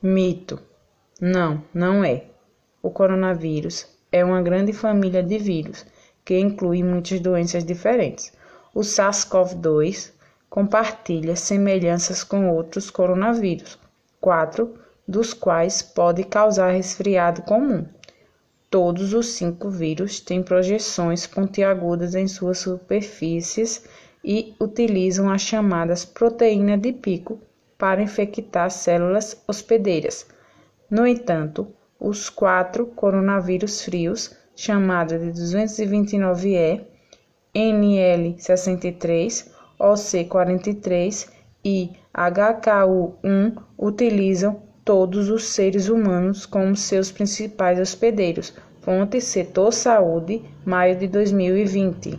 Mito: Não, não é. O coronavírus é uma grande família de vírus que inclui muitas doenças diferentes. O SARS-CoV-2 compartilha semelhanças com outros coronavírus, quatro dos quais pode causar resfriado comum. Todos os cinco vírus têm projeções pontiagudas em suas superfícies e utilizam as chamadas proteínas de pico para infectar células hospedeiras. No entanto, os quatro coronavírus frios, chamados de 229E, NL63, OC43 e HKU1, utilizam todos os seres humanos como seus principais hospedeiros. Fonte Setor Saúde, maio de 2020.